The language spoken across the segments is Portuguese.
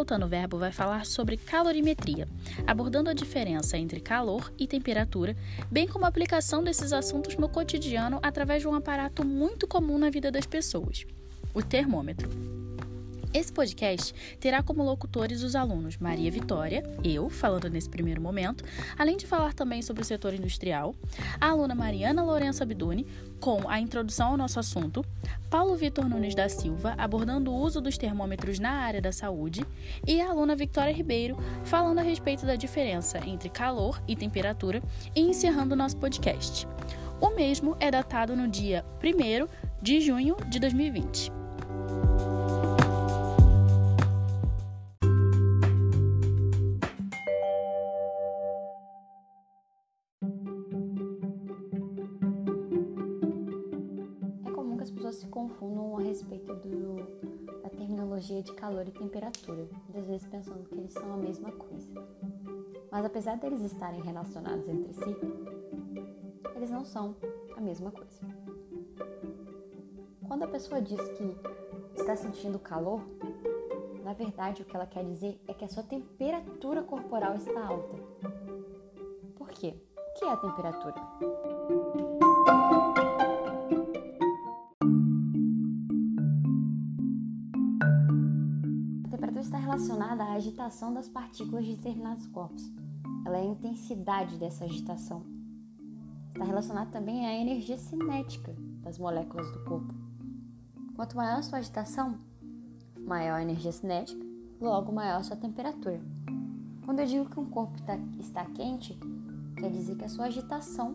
Hoje o Soltando Verbo vai falar sobre calorimetria, abordando a diferença entre calor e temperatura, bem como a aplicação desses assuntos no cotidiano através de um aparato muito comum na vida das pessoas, o termômetro. Esse podcast terá como locutores os alunos Maria Vitória, eu, falando nesse primeiro momento, além de falar também sobre o setor industrial, a aluna Mariana Lourenço Abduni, com a introdução ao nosso assunto, Paulo Vitor Nunes da Silva, abordando o uso dos termômetros na área da saúde, e a aluna Victoria Ribeiro, falando a respeito da diferença entre calor e temperatura, e encerrando o nosso podcast. O mesmo é datado no dia 1 de junho de 2020. Terminologia de calor e temperatura, muitas vezes pensando que eles são a mesma coisa. Mas apesar deles estarem relacionados entre si, eles não são a mesma coisa. Quando a pessoa diz que está sentindo calor, na verdade o que ela quer dizer é que a sua temperatura corporal está alta. Por quê? O que é a temperatura? Relacionada à agitação das partículas de determinados corpos. Ela é a intensidade dessa agitação. Está relacionada também à energia cinética das moléculas do corpo. Quanto maior a sua agitação, maior a energia cinética, logo maior a sua temperatura. Quando eu digo que um corpo tá, está quente, quer dizer que a sua agitação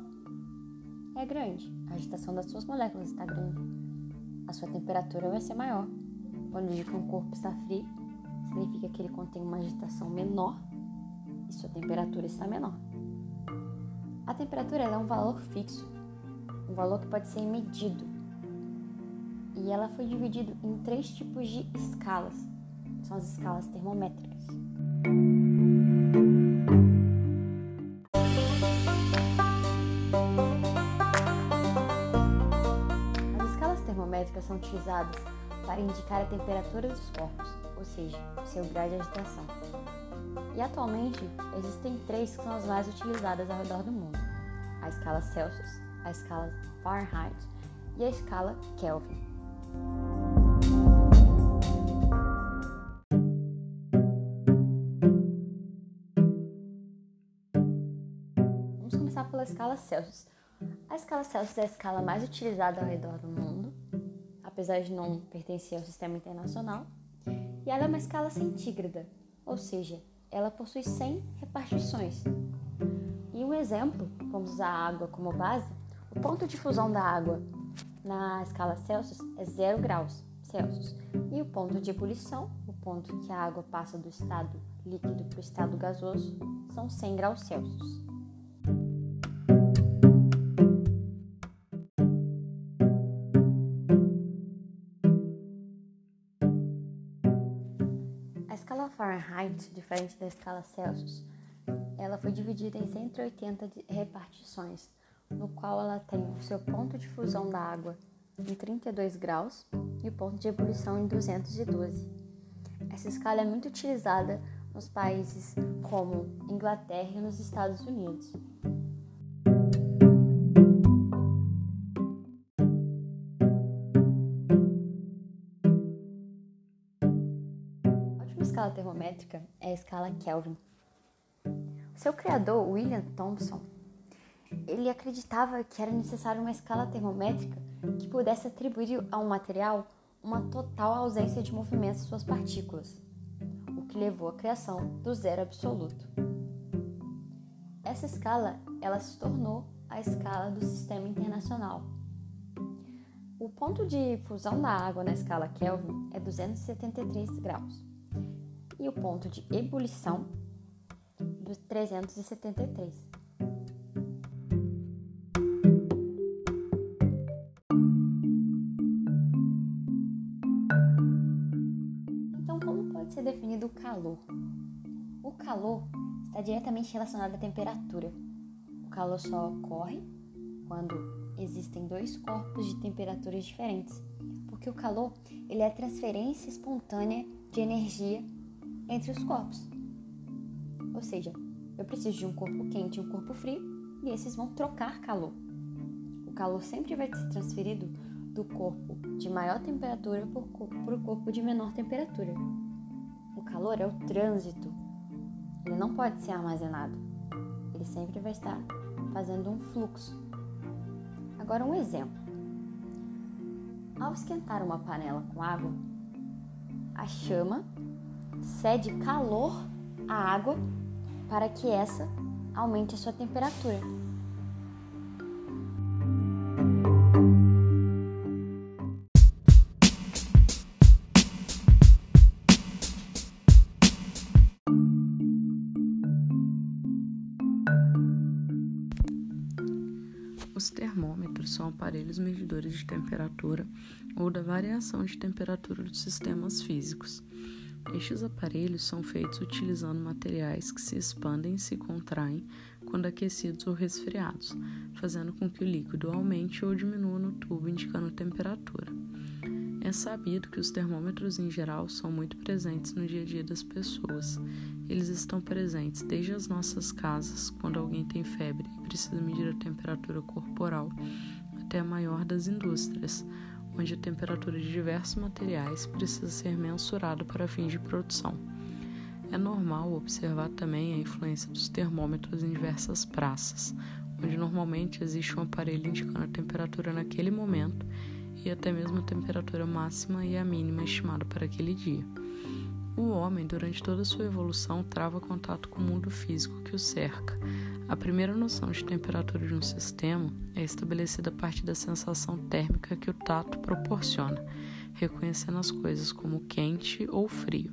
é grande. A agitação das suas moléculas está grande. A sua temperatura vai ser maior. Quando eu digo que um corpo está frio, significa que ele contém uma agitação menor e sua temperatura está menor. A temperatura é um valor fixo, um valor que pode ser medido. E ela foi dividida em três tipos de escalas. São as escalas termométricas. As escalas termométricas são utilizadas para indicar a temperatura dos corpos, ou seja, seu grau de agitação. E atualmente existem três que são as mais utilizadas ao redor do mundo: a escala Celsius, a escala Fahrenheit e a escala Kelvin. Vamos começar pela escala Celsius. A escala Celsius é a escala mais utilizada ao redor do mundo apesar de não pertencer ao sistema internacional, e ela é uma escala centígrada, ou seja, ela possui 100 repartições. E um exemplo, vamos usar a água como base, o ponto de fusão da água na escala Celsius é 0 graus Celsius, e o ponto de ebulição, o ponto que a água passa do estado líquido para o estado gasoso, são 100 graus Celsius. Fahrenheit, diferente da escala Celsius, ela foi dividida em 180 repartições, no qual ela tem o seu ponto de fusão da água em 32 graus e o ponto de ebulição em 212. Essa escala é muito utilizada nos países como Inglaterra e nos Estados Unidos. Escala termométrica é a escala Kelvin. Seu criador, William Thomson, ele acreditava que era necessário uma escala termométrica que pudesse atribuir a um material uma total ausência de movimento de suas partículas, o que levou à criação do zero absoluto. Essa escala, ela se tornou a escala do sistema internacional. O ponto de fusão da água na escala Kelvin é 273 graus e o ponto de ebulição dos 373. Então, como pode ser definido o calor? O calor está diretamente relacionado à temperatura. O calor só ocorre quando existem dois corpos de temperaturas diferentes, porque o calor ele é a transferência espontânea de energia entre os corpos. Ou seja, eu preciso de um corpo quente e um corpo frio, e esses vão trocar calor. O calor sempre vai ser transferido do corpo de maior temperatura para o corpo de menor temperatura. O calor é o trânsito, ele não pode ser armazenado, ele sempre vai estar fazendo um fluxo. Agora, um exemplo: ao esquentar uma panela com água, a chama cede calor à água para que essa aumente a sua temperatura. Os termômetros são aparelhos medidores de temperatura ou da variação de temperatura dos sistemas físicos. Estes aparelhos são feitos utilizando materiais que se expandem e se contraem quando aquecidos ou resfriados, fazendo com que o líquido aumente ou diminua no tubo, indicando temperatura. É sabido que os termômetros em geral são muito presentes no dia a dia das pessoas. Eles estão presentes desde as nossas casas, quando alguém tem febre e precisa medir a temperatura corporal, até a maior das indústrias, onde a temperatura de diversos materiais precisa ser mensurada para fins de produção. É normal observar também a influência dos termômetros em diversas praças, onde normalmente existe um aparelho indicando a temperatura naquele momento e até mesmo a temperatura máxima e a mínima estimada para aquele dia. O homem, durante toda a sua evolução, trava contato com o mundo físico que o cerca. A primeira noção de temperatura de um sistema é estabelecida a partir da sensação térmica que o tato proporciona, reconhecendo as coisas como quente ou frio.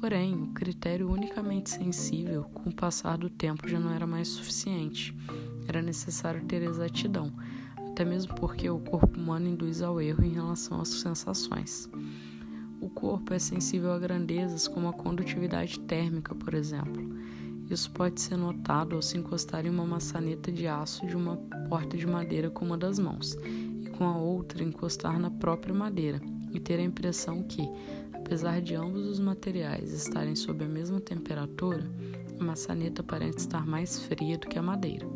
Porém, o critério unicamente sensível, com o passar do tempo, já não era mais suficiente. Era necessário ter exatidão até mesmo porque o corpo humano induz ao erro em relação às sensações. O corpo é sensível a grandezas como a condutividade térmica, por exemplo. Isso pode ser notado ao se encostar em uma maçaneta de aço de uma porta de madeira com uma das mãos e com a outra encostar na própria madeira e ter a impressão que, apesar de ambos os materiais estarem sob a mesma temperatura, a maçaneta parece estar mais fria do que a madeira.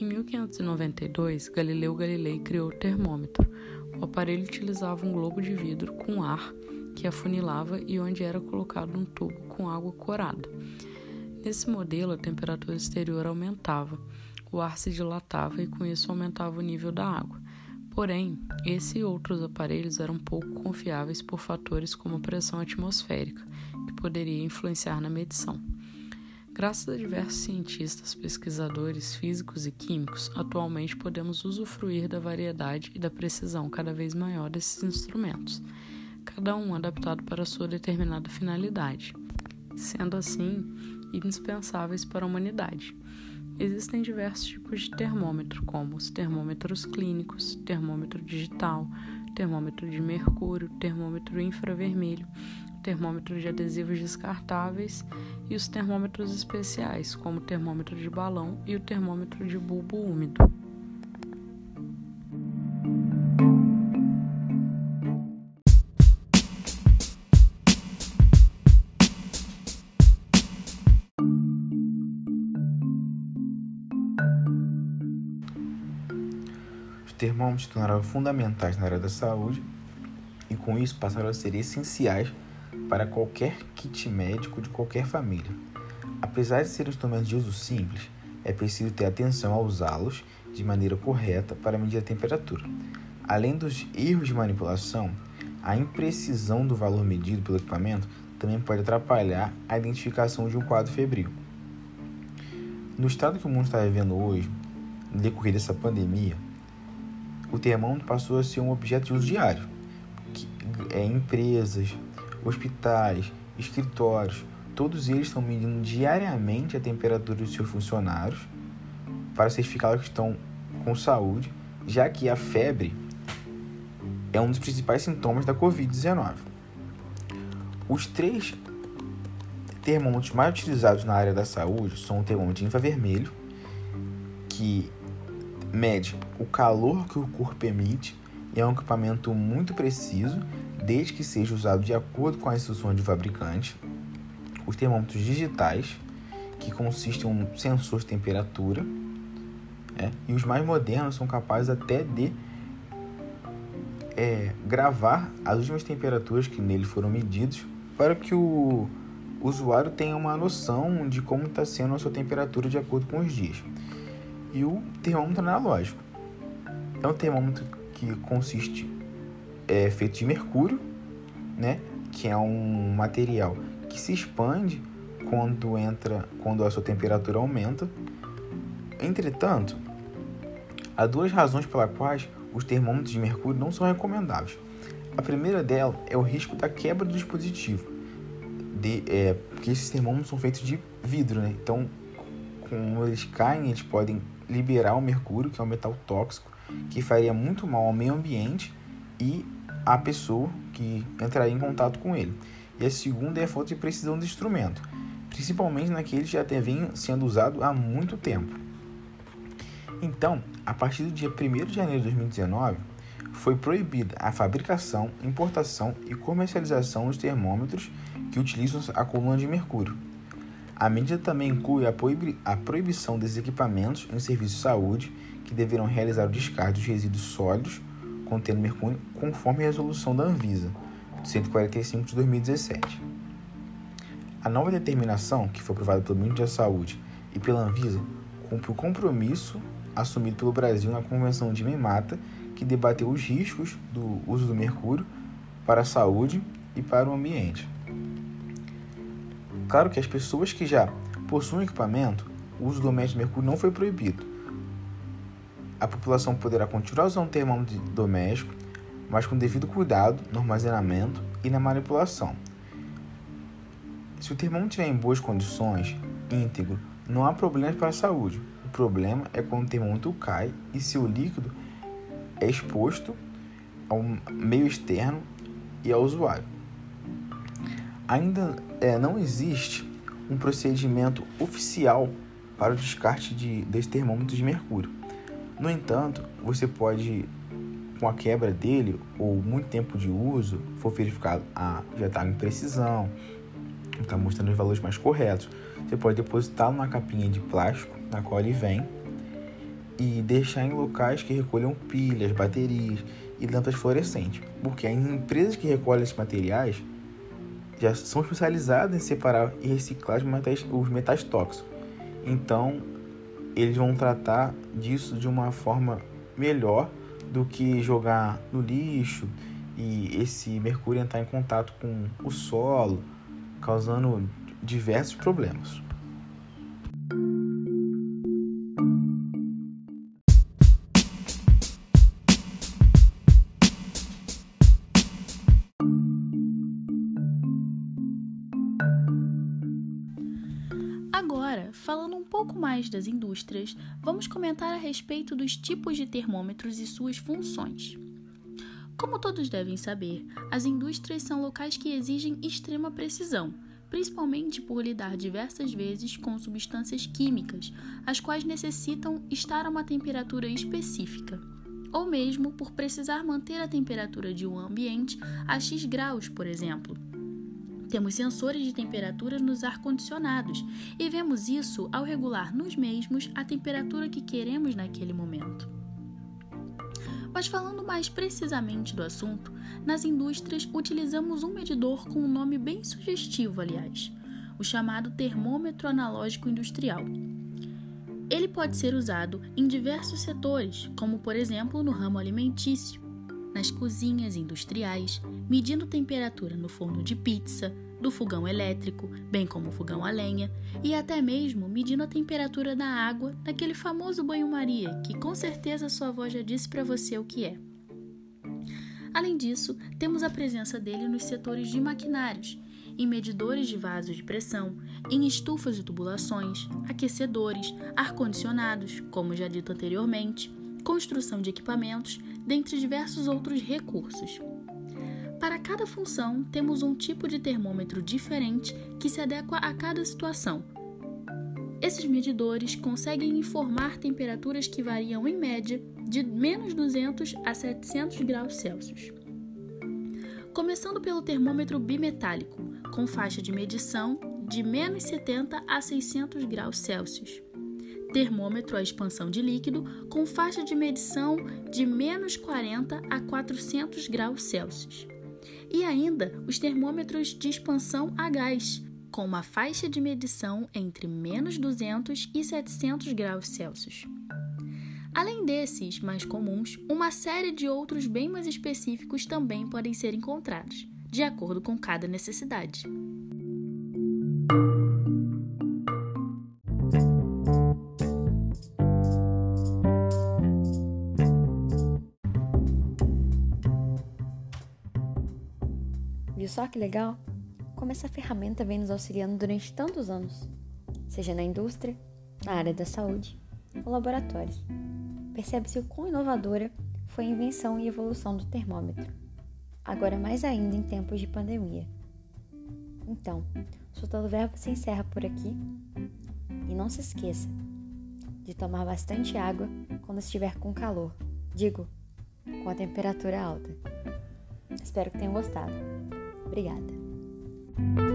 Em 1592, Galileu Galilei criou o termômetro. O aparelho utilizava um globo de vidro com ar que afunilava e onde era colocado um tubo com água corada. Nesse modelo, a temperatura exterior aumentava, o ar se dilatava e com isso aumentava o nível da água. Porém, esse e outros aparelhos eram pouco confiáveis por fatores como a pressão atmosférica, que poderia influenciar na medição. Graças a diversos cientistas, pesquisadores físicos e químicos, atualmente podemos usufruir da variedade e da precisão cada vez maior desses instrumentos, cada um adaptado para sua determinada finalidade, sendo assim indispensáveis para a humanidade. Existem diversos tipos de termômetro, como os termômetros clínicos, termômetro digital, termômetro de mercúrio, termômetro infravermelho, termômetro de adesivos descartáveis e os termômetros especiais, como o termômetro de balão e o termômetro de bulbo úmido. Termômetros tornaram fundamentais na área da saúde e com isso passaram a ser essenciais para qualquer kit médico de qualquer família. Apesar de serem instrumentos de uso simples, é preciso ter atenção a usá-los de maneira correta para medir a temperatura. Além dos erros de manipulação, a imprecisão do valor medido pelo equipamento também pode atrapalhar a identificação de um quadro febril. No estado que o mundo está vivendo hoje, no decorrer dessa pandemia, o termômetro passou a ser um objeto de uso diário. Que, é, empresas, hospitais, escritórios, todos eles estão medindo diariamente a temperatura dos seus funcionários para certificar que estão com saúde, já que a febre é um dos principais sintomas da Covid-19. Os três termômetros mais utilizados na área da saúde são o termômetro infravermelho, que mede o calor que o corpo emite e é um equipamento muito preciso desde que seja usado de acordo com as instruções do fabricante. os termômetros digitais, que consistem em um sensor de temperatura, é, e os mais modernos são capazes até de é, gravar as últimas temperaturas que nele foram medidas para que o usuário tenha uma noção de como está sendo a sua temperatura de acordo com os dias. E o termômetro analógico é um termômetro que consiste é feito de mercúrio, né, que é um material que se expande quando entra, quando a sua temperatura aumenta. Entretanto, há duas razões pelas quais os termômetros de mercúrio não são recomendáveis. A primeira dela é o risco da quebra do dispositivo, de, é, porque esses termômetros são feitos de vidro, né? Então, quando eles caem, eles podem liberar o mercúrio, que é um metal tóxico, que faria muito mal ao meio ambiente e à pessoa que entraria em contato com ele. E a segunda é a falta de precisão do instrumento, principalmente naqueles que já vem sendo usado há muito tempo. Então, a partir do dia 1 de janeiro de 2019, foi proibida a fabricação, importação e comercialização dos termômetros que utilizam a coluna de mercúrio. A medida também inclui a, proibi a proibição desses equipamentos em serviços de saúde que deverão realizar o descarte dos resíduos sólidos contendo mercúrio conforme a resolução da Anvisa, 145 de 2017. A nova determinação, que foi aprovada pelo Ministério da Saúde e pela Anvisa, cumpre o compromisso assumido pelo Brasil na Convenção de Minamata, que debateu os riscos do uso do mercúrio para a saúde e para o ambiente. Claro que as pessoas que já possuem equipamento, o uso doméstico de mercúrio não foi proibido, a população poderá continuar usando o termômetro doméstico, mas com devido cuidado no armazenamento e na manipulação. Se o termômetro estiver em boas condições, íntegro, não há problemas para a saúde. O problema é quando o termômetro cai e seu líquido é exposto ao meio externo e ao usuário. Ainda é, não existe um procedimento oficial para o descarte de, desse termômetro de mercúrio. No entanto, você pode, com a quebra dele ou muito tempo de uso, for verificado, ah, já está em precisão, está mostrando os valores mais corretos. Você pode depositar numa capinha de plástico na qual ele vem e deixar em locais que recolham pilhas, baterias e lâmpadas fluorescentes, porque as empresas que recolhem esses materiais já são especializadas em separar e reciclar os metais, os metais tóxicos. Então, eles vão tratar disso de uma forma melhor do que jogar no lixo e esse mercúrio entrar em contato com o solo, causando diversos problemas. Falando um pouco mais das indústrias, vamos comentar a respeito dos tipos de termômetros e suas funções. Como todos devem saber, as indústrias são locais que exigem extrema precisão, principalmente por lidar diversas vezes com substâncias químicas, as quais necessitam estar a uma temperatura específica, ou mesmo por precisar manter a temperatura de um ambiente a X graus, por exemplo. Temos sensores de temperatura nos ar-condicionados e vemos isso ao regular nos mesmos a temperatura que queremos naquele momento. Mas falando mais precisamente do assunto, nas indústrias utilizamos um medidor com um nome bem sugestivo, aliás, o chamado termômetro analógico industrial. Ele pode ser usado em diversos setores, como por exemplo no ramo alimentício, nas cozinhas industriais, medindo temperatura no forno de pizza, do fogão elétrico, bem como o fogão a lenha, e até mesmo medindo a temperatura da água naquele famoso banho-maria que com certeza sua avó já disse para você o que é. Além disso, temos a presença dele nos setores de maquinários, em medidores de vasos de pressão, em estufas e tubulações, aquecedores, ar-condicionados, como já dito anteriormente, construção de equipamentos, dentre diversos outros recursos. Para cada função, temos um tipo de termômetro diferente que se adequa a cada situação. Esses medidores conseguem informar temperaturas que variam em média de menos 200 a 700 graus Celsius. Começando pelo termômetro bimetálico, com faixa de medição de menos 70 a 600 graus Celsius. Termômetro à expansão de líquido com faixa de medição de menos 40 a 400 graus Celsius. E ainda os termômetros de expansão a gás, com uma faixa de medição entre menos 200 e 700 graus Celsius. Além desses mais comuns, uma série de outros bem mais específicos também podem ser encontrados, de acordo com cada necessidade. Só que legal? Como essa ferramenta vem nos auxiliando durante tantos anos, seja na indústria, na área da saúde ou laboratórios. Percebe-se o quão inovadora foi a invenção e evolução do termômetro, agora mais ainda em tempos de pandemia. Então, o Soltando Verbo se encerra por aqui e não se esqueça de tomar bastante água quando estiver com calor, digo, com a temperatura alta. Espero que tenham gostado. Obrigada.